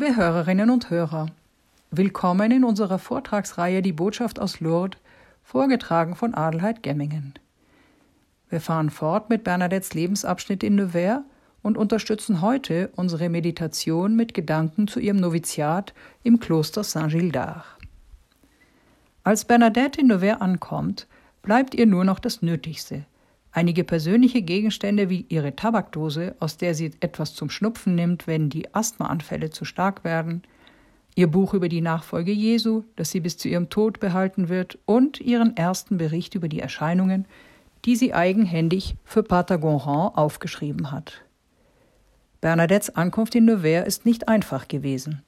Liebe Hörerinnen und Hörer, willkommen in unserer Vortragsreihe Die Botschaft aus Lourdes, vorgetragen von Adelheid Gemmingen. Wir fahren fort mit Bernadettes Lebensabschnitt in Nevers und unterstützen heute unsere Meditation mit Gedanken zu ihrem Noviziat im Kloster Saint-Gildard. Als Bernadette in Nevers ankommt, bleibt ihr nur noch das Nötigste. Einige persönliche Gegenstände wie ihre Tabakdose, aus der sie etwas zum Schnupfen nimmt, wenn die Asthmaanfälle zu stark werden, ihr Buch über die Nachfolge Jesu, das sie bis zu ihrem Tod behalten wird, und ihren ersten Bericht über die Erscheinungen, die sie eigenhändig für Pater Gonran aufgeschrieben hat. Bernadettes Ankunft in Nevers ist nicht einfach gewesen.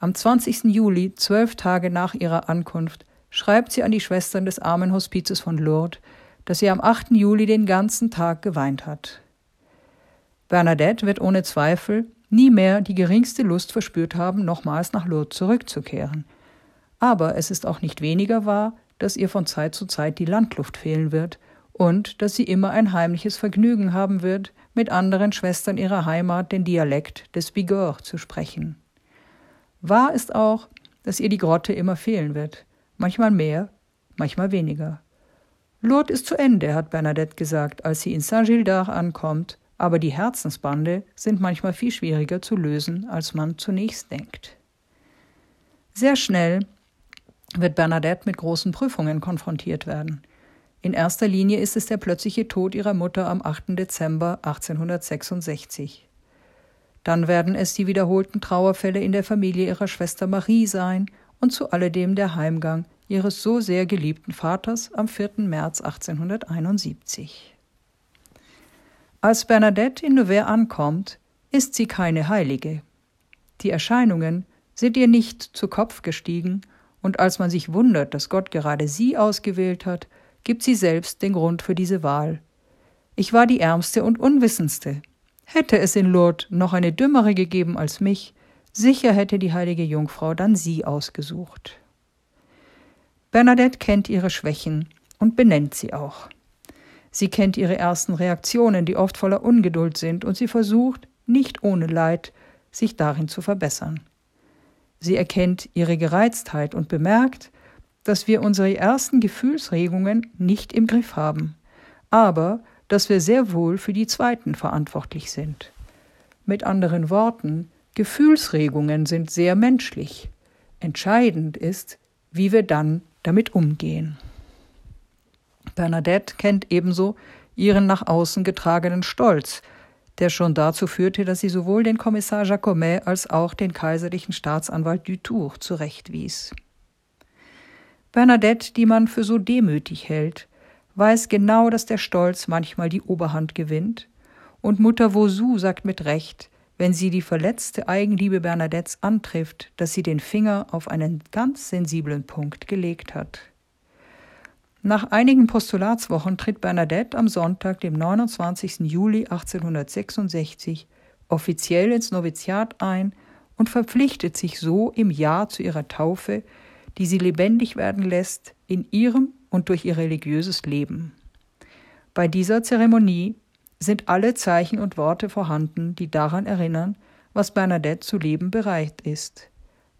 Am 20. Juli, zwölf Tage nach ihrer Ankunft, schreibt sie an die Schwestern des Armenhospizes von Lourdes, dass sie am 8. Juli den ganzen Tag geweint hat. Bernadette wird ohne Zweifel nie mehr die geringste Lust verspürt haben, nochmals nach Lourdes zurückzukehren. Aber es ist auch nicht weniger wahr, dass ihr von Zeit zu Zeit die Landluft fehlen wird und dass sie immer ein heimliches Vergnügen haben wird, mit anderen Schwestern ihrer Heimat den Dialekt des Bigorre zu sprechen. Wahr ist auch, dass ihr die Grotte immer fehlen wird, manchmal mehr, manchmal weniger. Lourdes ist zu Ende, hat Bernadette gesagt, als sie in Saint-Gildard ankommt, aber die Herzensbande sind manchmal viel schwieriger zu lösen, als man zunächst denkt. Sehr schnell wird Bernadette mit großen Prüfungen konfrontiert werden. In erster Linie ist es der plötzliche Tod ihrer Mutter am 8. Dezember 1866. Dann werden es die wiederholten Trauerfälle in der Familie ihrer Schwester Marie sein und zu alledem der Heimgang ihres so sehr geliebten Vaters am 4. März 1871. Als Bernadette in Nevers ankommt, ist sie keine Heilige. Die Erscheinungen sind ihr nicht zu Kopf gestiegen, und als man sich wundert, dass Gott gerade sie ausgewählt hat, gibt sie selbst den Grund für diese Wahl. Ich war die Ärmste und Unwissendste. Hätte es in Lourdes noch eine Dümmere gegeben als mich, sicher hätte die heilige Jungfrau dann sie ausgesucht. Bernadette kennt ihre Schwächen und benennt sie auch. Sie kennt ihre ersten Reaktionen, die oft voller Ungeduld sind, und sie versucht, nicht ohne Leid, sich darin zu verbessern. Sie erkennt ihre Gereiztheit und bemerkt, dass wir unsere ersten Gefühlsregungen nicht im Griff haben, aber dass wir sehr wohl für die zweiten verantwortlich sind. Mit anderen Worten, Gefühlsregungen sind sehr menschlich. Entscheidend ist, wie wir dann damit umgehen. Bernadette kennt ebenso ihren nach außen getragenen Stolz, der schon dazu führte, dass sie sowohl den Kommissar Jacomet als auch den kaiserlichen Staatsanwalt Dutour zurechtwies. Bernadette, die man für so demütig hält, weiß genau, dass der Stolz manchmal die Oberhand gewinnt, und Mutter Vauzou sagt mit Recht, wenn sie die verletzte Eigenliebe Bernadettes antrifft, dass sie den Finger auf einen ganz sensiblen Punkt gelegt hat. Nach einigen Postulatswochen tritt Bernadette am Sonntag, dem 29. Juli 1866, offiziell ins Noviziat ein und verpflichtet sich so im Ja zu ihrer Taufe, die sie lebendig werden lässt in ihrem und durch ihr religiöses Leben. Bei dieser Zeremonie sind alle Zeichen und Worte vorhanden, die daran erinnern, was Bernadette zu leben bereit ist.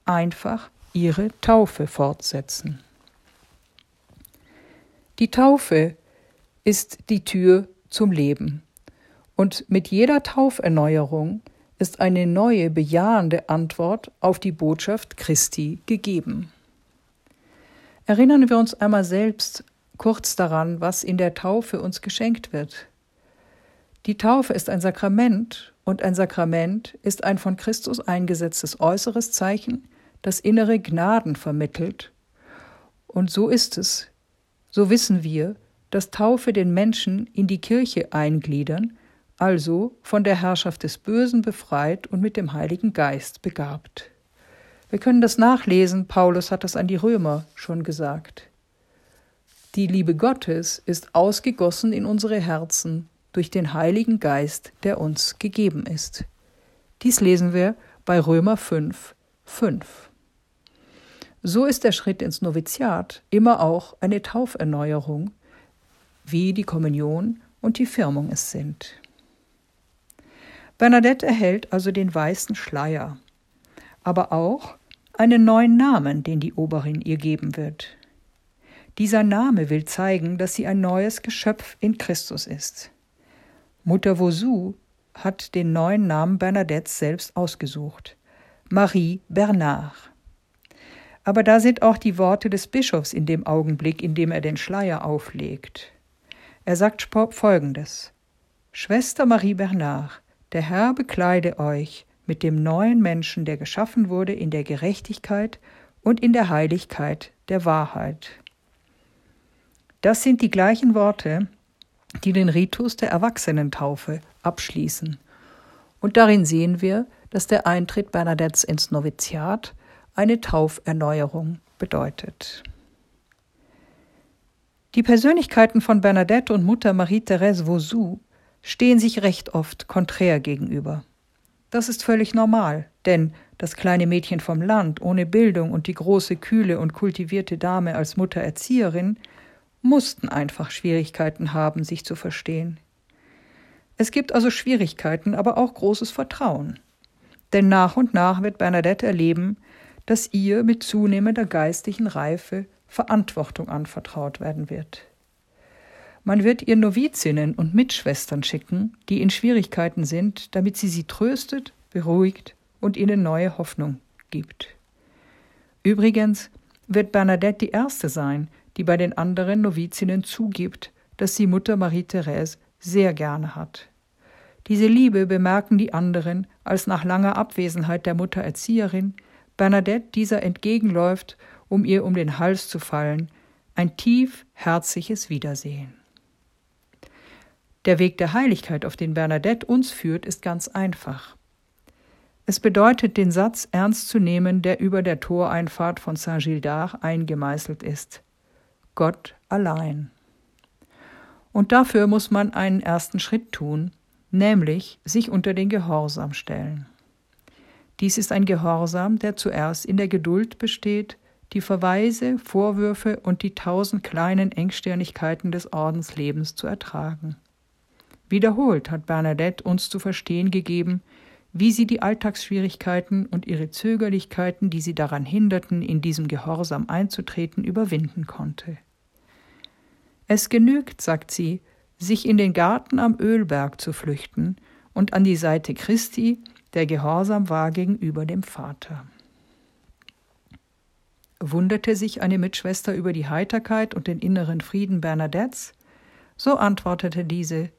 Einfach ihre Taufe fortsetzen. Die Taufe ist die Tür zum Leben. Und mit jeder Tauferneuerung ist eine neue, bejahende Antwort auf die Botschaft Christi gegeben. Erinnern wir uns einmal selbst kurz daran, was in der Taufe uns geschenkt wird. Die Taufe ist ein Sakrament und ein Sakrament ist ein von Christus eingesetztes äußeres Zeichen, das innere Gnaden vermittelt. Und so ist es. So wissen wir, dass Taufe den Menschen in die Kirche eingliedern, also von der Herrschaft des Bösen befreit und mit dem Heiligen Geist begabt. Wir können das nachlesen, Paulus hat das an die Römer schon gesagt. Die Liebe Gottes ist ausgegossen in unsere Herzen durch den Heiligen Geist, der uns gegeben ist. Dies lesen wir bei Römer 5, 5. So ist der Schritt ins Noviziat immer auch eine Tauferneuerung, wie die Kommunion und die Firmung es sind. Bernadette erhält also den weißen Schleier. aber auch einen neuen Namen, den die Oberin ihr geben wird. Dieser Name will zeigen, dass sie ein neues Geschöpf in Christus ist. Mutter Vosu hat den neuen Namen Bernadettes selbst ausgesucht. Marie Bernard. Aber da sind auch die Worte des Bischofs in dem Augenblick, in dem er den Schleier auflegt. Er sagt folgendes: Schwester Marie Bernard, der Herr bekleide euch mit dem neuen Menschen, der geschaffen wurde in der Gerechtigkeit und in der Heiligkeit der Wahrheit. Das sind die gleichen Worte, die den Ritus der Erwachsenentaufe abschließen. Und darin sehen wir, dass der Eintritt Bernadettes ins Noviziat eine Tauferneuerung bedeutet. Die Persönlichkeiten von Bernadette und Mutter Marie-Thérèse Vauzou stehen sich recht oft konträr gegenüber. Das ist völlig normal, denn das kleine Mädchen vom Land ohne Bildung und die große, kühle und kultivierte Dame als Mutter Erzieherin mussten einfach Schwierigkeiten haben, sich zu verstehen. Es gibt also Schwierigkeiten, aber auch großes Vertrauen. Denn nach und nach wird Bernadette erleben, dass ihr mit zunehmender geistlichen Reife Verantwortung anvertraut werden wird. Man wird ihr Novizinnen und Mitschwestern schicken, die in Schwierigkeiten sind, damit sie sie tröstet, beruhigt und ihnen neue Hoffnung gibt. Übrigens wird Bernadette die erste sein, die bei den anderen Novizinnen zugibt, dass sie Mutter Marie-Therese sehr gerne hat. Diese Liebe bemerken die anderen, als nach langer Abwesenheit der Mutter Erzieherin Bernadette dieser entgegenläuft, um ihr um den Hals zu fallen, ein tief herzliches Wiedersehen. Der Weg der Heiligkeit, auf den Bernadette uns führt, ist ganz einfach. Es bedeutet, den Satz ernst zu nehmen, der über der Toreinfahrt von Saint-Gildard eingemeißelt ist. Gott allein. Und dafür muss man einen ersten Schritt tun, nämlich sich unter den Gehorsam stellen. Dies ist ein Gehorsam, der zuerst in der Geduld besteht, die Verweise, Vorwürfe und die tausend kleinen Engstirnigkeiten des Ordenslebens zu ertragen. Wiederholt hat Bernadette uns zu verstehen gegeben, wie sie die Alltagsschwierigkeiten und ihre Zögerlichkeiten, die sie daran hinderten, in diesem Gehorsam einzutreten, überwinden konnte. Es genügt, sagt sie, sich in den Garten am Ölberg zu flüchten und an die Seite Christi, der gehorsam war gegenüber dem Vater. Wunderte sich eine Mitschwester über die Heiterkeit und den inneren Frieden Bernadettes? So antwortete diese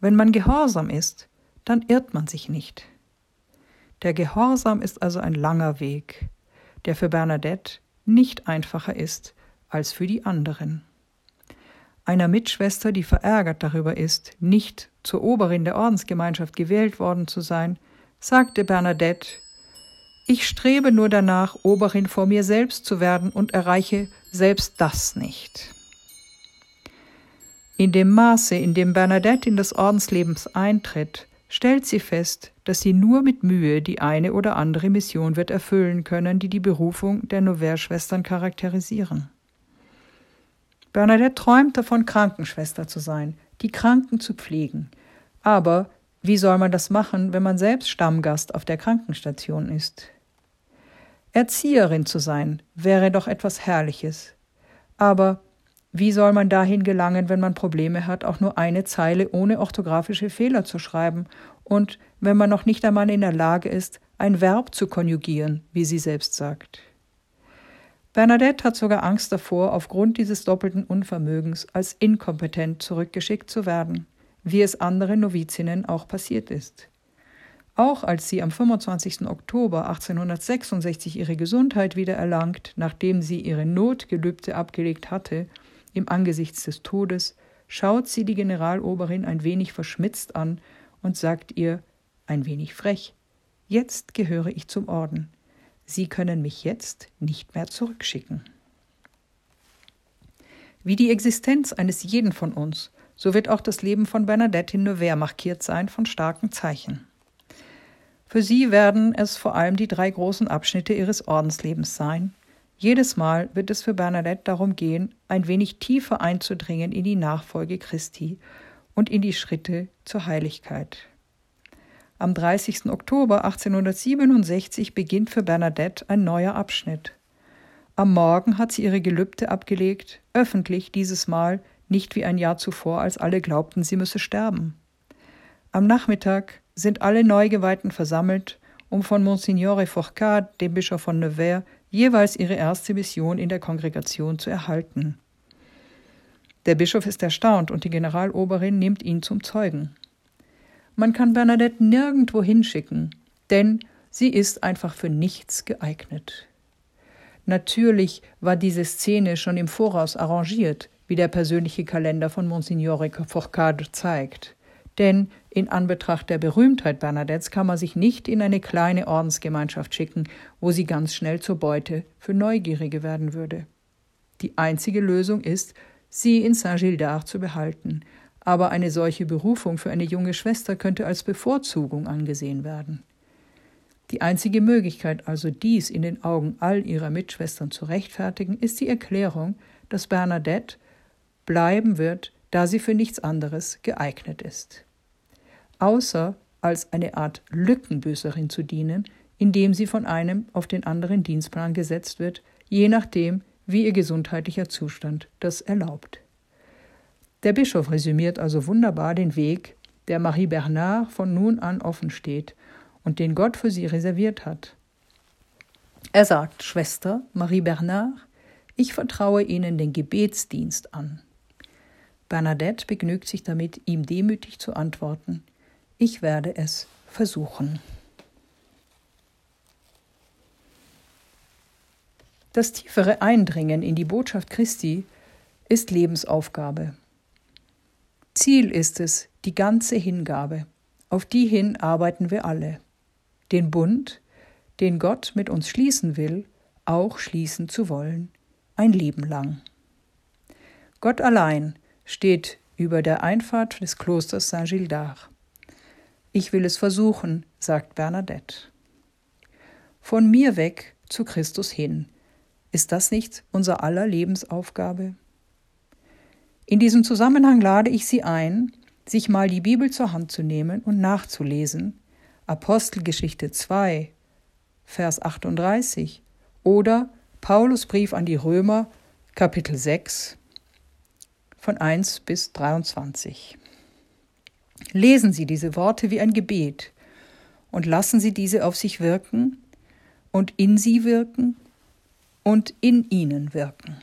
Wenn man gehorsam ist, dann irrt man sich nicht. Der Gehorsam ist also ein langer Weg, der für Bernadette nicht einfacher ist als für die anderen einer Mitschwester, die verärgert darüber ist, nicht zur Oberin der Ordensgemeinschaft gewählt worden zu sein, sagte Bernadette Ich strebe nur danach, Oberin vor mir selbst zu werden und erreiche selbst das nicht. In dem Maße, in dem Bernadette in das Ordensleben eintritt, stellt sie fest, dass sie nur mit Mühe die eine oder andere Mission wird erfüllen können, die die Berufung der Nouvelle-Schwestern charakterisieren. Bernadette träumt davon, Krankenschwester zu sein, die Kranken zu pflegen. Aber wie soll man das machen, wenn man selbst Stammgast auf der Krankenstation ist? Erzieherin zu sein, wäre doch etwas Herrliches. Aber wie soll man dahin gelangen, wenn man Probleme hat, auch nur eine Zeile ohne orthografische Fehler zu schreiben und wenn man noch nicht einmal in der Lage ist, ein Verb zu konjugieren, wie sie selbst sagt? Bernadette hat sogar Angst davor, aufgrund dieses doppelten Unvermögens als inkompetent zurückgeschickt zu werden, wie es anderen Novizinnen auch passiert ist. Auch als sie am 25. Oktober 1866 ihre Gesundheit wieder erlangt, nachdem sie ihre Notgelübde abgelegt hatte, im Angesichts des Todes, schaut sie die Generaloberin ein wenig verschmitzt an und sagt ihr, ein wenig frech, Jetzt gehöre ich zum Orden. Sie können mich jetzt nicht mehr zurückschicken. Wie die Existenz eines jeden von uns, so wird auch das Leben von Bernadette in Nevers markiert sein von starken Zeichen. Für sie werden es vor allem die drei großen Abschnitte ihres Ordenslebens sein. Jedes Mal wird es für Bernadette darum gehen, ein wenig tiefer einzudringen in die Nachfolge Christi und in die Schritte zur Heiligkeit. Am 30. Oktober 1867 beginnt für Bernadette ein neuer Abschnitt. Am Morgen hat sie ihre Gelübde abgelegt, öffentlich dieses Mal, nicht wie ein Jahr zuvor, als alle glaubten, sie müsse sterben. Am Nachmittag sind alle Neugeweihten versammelt, um von Monsignore Fourcade, dem Bischof von Nevers, jeweils ihre erste Mission in der Kongregation zu erhalten. Der Bischof ist erstaunt und die Generaloberin nimmt ihn zum Zeugen. Man kann Bernadette nirgendwo hinschicken, denn sie ist einfach für nichts geeignet. Natürlich war diese Szene schon im Voraus arrangiert, wie der persönliche Kalender von Monsignore Fourcade zeigt. Denn in Anbetracht der Berühmtheit Bernadettes kann man sich nicht in eine kleine Ordensgemeinschaft schicken, wo sie ganz schnell zur Beute für Neugierige werden würde. Die einzige Lösung ist, sie in Saint-Gildard zu behalten, aber eine solche Berufung für eine junge Schwester könnte als Bevorzugung angesehen werden. Die einzige Möglichkeit, also dies in den Augen all ihrer Mitschwestern zu rechtfertigen, ist die Erklärung, dass Bernadette bleiben wird, da sie für nichts anderes geeignet ist. Außer als eine Art Lückenbüßerin zu dienen, indem sie von einem auf den anderen Dienstplan gesetzt wird, je nachdem, wie ihr gesundheitlicher Zustand das erlaubt. Der Bischof resümiert also wunderbar den Weg, der Marie Bernard von nun an offen steht und den Gott für sie reserviert hat. Er sagt, Schwester Marie Bernard, ich vertraue Ihnen den Gebetsdienst an. Bernadette begnügt sich damit, ihm demütig zu antworten, ich werde es versuchen. Das tiefere Eindringen in die Botschaft Christi ist Lebensaufgabe. Ziel ist es die ganze Hingabe. Auf die hin arbeiten wir alle. Den Bund, den Gott mit uns schließen will, auch schließen zu wollen, ein Leben lang. Gott allein steht über der Einfahrt des Klosters Saint-Gildard. Ich will es versuchen, sagt Bernadette. Von mir weg zu Christus hin, ist das nicht unser aller Lebensaufgabe? In diesem Zusammenhang lade ich Sie ein, sich mal die Bibel zur Hand zu nehmen und nachzulesen. Apostelgeschichte 2, Vers 38 oder Paulus Brief an die Römer, Kapitel 6, von 1 bis 23. Lesen Sie diese Worte wie ein Gebet und lassen Sie diese auf sich wirken und in Sie wirken und in ihnen wirken.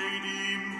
bei dem